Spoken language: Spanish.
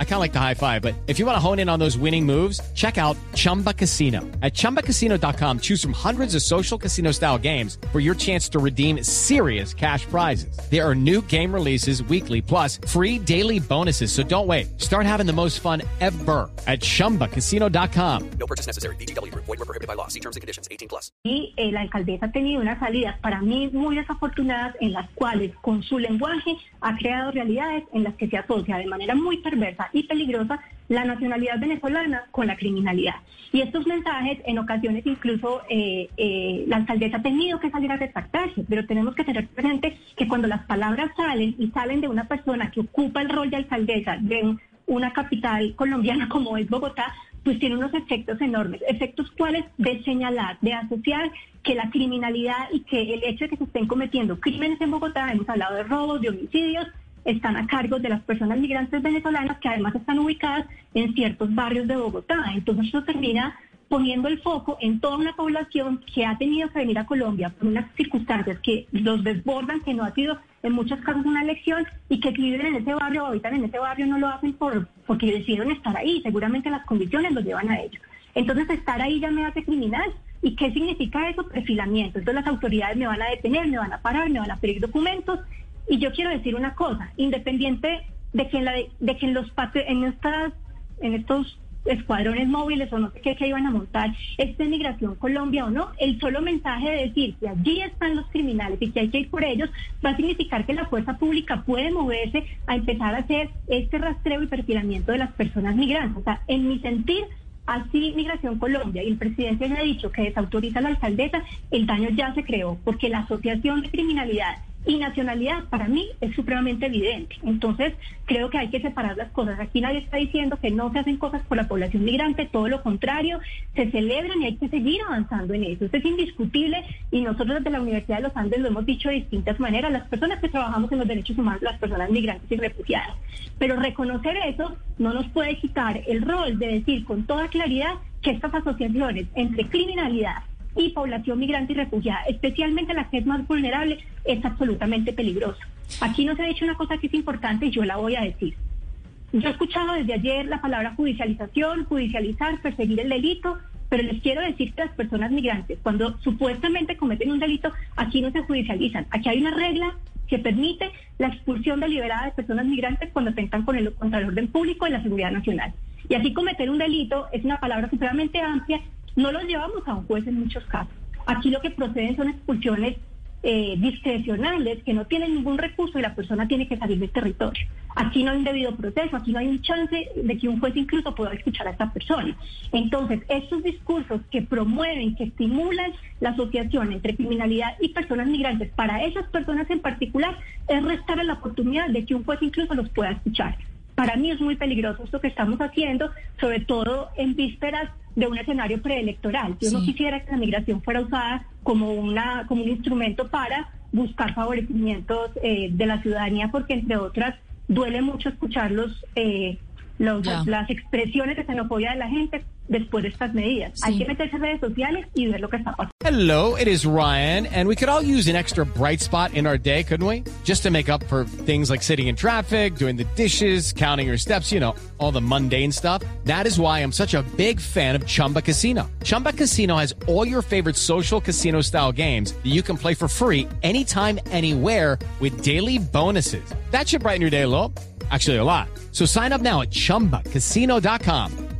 I kind of like the high five, but if you want to hone in on those winning moves, check out Chumba Casino. At ChumbaCasino.com, choose from hundreds of social casino style games for your chance to redeem serious cash prizes. There are new game releases weekly, plus free daily bonuses. So don't wait. Start having the most fun ever at ChumbaCasino.com. No purchase necessary. BGW. Void were prohibited by law. See terms and conditions. 18 plus. y eh, la alcaldesa ha tenido unas salidas para mí muy desafortunadas en las cuales con su lenguaje ha creado realidades en las que se asocia de manera muy perversa y peligrosa la nacionalidad venezolana con la criminalidad. Y estos mensajes en ocasiones incluso eh, eh, la alcaldesa ha tenido que salir a retractarse, pero tenemos que tener presente que cuando las palabras salen y salen de una persona que ocupa el rol de alcaldesa de un- una capital colombiana como es Bogotá, pues tiene unos efectos enormes. Efectos cuales de señalar, de asociar que la criminalidad y que el hecho de que se estén cometiendo crímenes en Bogotá, hemos hablado de robos, de homicidios, están a cargo de las personas migrantes venezolanas que además están ubicadas en ciertos barrios de Bogotá. Entonces eso termina poniendo el foco en toda una población que ha tenido que venir a Colombia por unas circunstancias que los desbordan, que no ha sido en muchos casos una elección y que viven en ese barrio o habitan en ese barrio no lo hacen por porque decidieron estar ahí, seguramente las condiciones los llevan a ello. Entonces estar ahí ya me hace criminal. ¿Y qué significa eso? Perfilamiento. Entonces las autoridades me van a detener, me van a parar, me van a pedir documentos. Y yo quiero decir una cosa, independiente de que en, la de, que en los en estas en estos escuadrones móviles o no sé qué que iban a montar esta migración Colombia o no, el solo mensaje de decir que allí están los criminales y que hay que ir por ellos va a significar que la fuerza pública puede moverse a empezar a hacer este rastreo y perfilamiento de las personas migrantes. O sea, en mi sentir, Así Migración Colombia y el presidente ya ha dicho que desautoriza a la alcaldesa, el daño ya se creó, porque la asociación de criminalidad y nacionalidad para mí es supremamente evidente. Entonces, creo que hay que separar las cosas. Aquí nadie está diciendo que no se hacen cosas por la población migrante, todo lo contrario, se celebran y hay que seguir avanzando en eso. Esto es indiscutible y nosotros desde la Universidad de los Andes lo hemos dicho de distintas maneras, las personas que trabajamos en los derechos humanos, las personas migrantes y refugiadas. Pero reconocer eso no nos puede quitar el rol de decir con toda claridad que estas asociaciones entre criminalidad y población migrante y refugiada, especialmente la que es más vulnerable, es absolutamente peligrosa. Aquí no se ha dicho una cosa que es importante y yo la voy a decir. Yo he escuchado desde ayer la palabra judicialización, judicializar, perseguir el delito, pero les quiero decir que las personas migrantes, cuando supuestamente cometen un delito, aquí no se judicializan. Aquí hay una regla que permite la expulsión deliberada de personas migrantes cuando atentan con el, contra el orden público y la seguridad nacional. Y así cometer un delito es una palabra supremamente amplia, no los llevamos a un juez en muchos casos. Aquí lo que proceden son expulsiones eh, discrecionales que no tienen ningún recurso y la persona tiene que salir del territorio. Aquí no hay un debido proceso, aquí no hay un chance de que un juez incluso pueda escuchar a esta persona. Entonces, estos discursos que promueven, que estimulan la asociación entre criminalidad y personas migrantes, para esas personas en particular, es restar la oportunidad de que un juez incluso los pueda escuchar. Para mí es muy peligroso esto que estamos haciendo, sobre todo en vísperas de un escenario preelectoral. Yo no quisiera que la migración fuera usada como, una, como un instrumento para buscar favorecimientos eh, de la ciudadanía, porque entre otras duele mucho escuchar los, eh, los- Ya. las expresiones de xenofobia de la gente después de estas medidas. Sí. Hay que meterse en redes sociales y ver lo que está pasando. Hello, it is Ryan, and we could all use an extra bright spot in our day, couldn't we? Just to make up for things like sitting in traffic, doing the dishes, counting your steps, you know, all the mundane stuff. That is why I'm such a big fan of Chumba Casino. Chumba Casino has all your favorite social casino style games that you can play for free anytime, anywhere with daily bonuses. That should brighten your day a little. Actually, a lot. So sign up now at chumbacasino.com.